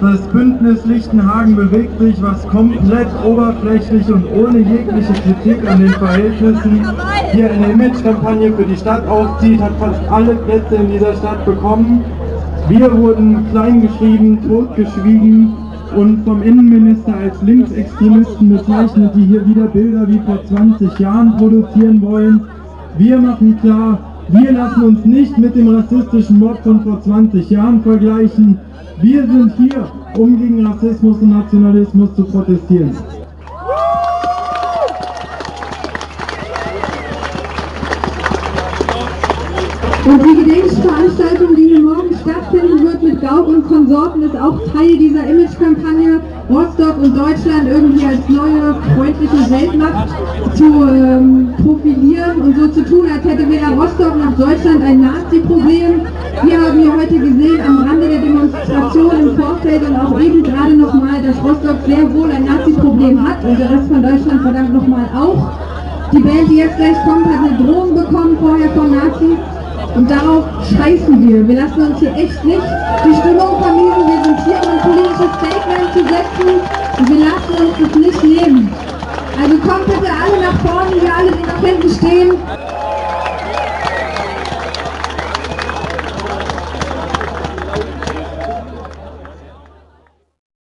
Das Bündnis Lichtenhagen bewegt sich, was komplett oberflächlich und ohne jegliche Kritik an den Verhältnissen hier eine Imagekampagne für die Stadt aufzieht, hat fast alle Plätze in dieser Stadt bekommen. Wir wurden kleingeschrieben, totgeschwiegen und vom Innenminister als Linksextremisten bezeichnet, die hier wieder Bilder wie vor 20 Jahren produzieren wollen. Wir machen klar, wir lassen uns nicht mit dem rassistischen Mob von vor 20 Jahren vergleichen. Wir sind hier, um gegen Rassismus und Nationalismus zu protestieren. Und die Gedenkveranstaltung, die hier morgen stattfinden wird mit Gauk und Konsorten, ist auch Teil dieser Imagekampagne, Rostock und Deutschland irgendwie als neue freundliche Weltmacht zu ähm, profilieren und so zu tun, als hätte weder Rostock Deutschland ein Nazi-Problem? Wir haben hier heute gesehen, am Rande der Demonstration im Vorfeld und auch eben gerade nochmal, dass Rostock sehr wohl ein Nazi-Problem hat und der Rest von Deutschland verdammt nochmal auch. Die Band, die jetzt gleich kommt, hat eine Drohung bekommen vorher von Nazis und darauf scheißen wir. Wir lassen uns hier echt nicht die Stimmung vermiesen. Wir sind hier, um ein politisches Statement zu setzen und wir lassen uns das nicht nehmen. Also kommt bitte alle nach vorne, wir alle, die nach hinten stehen.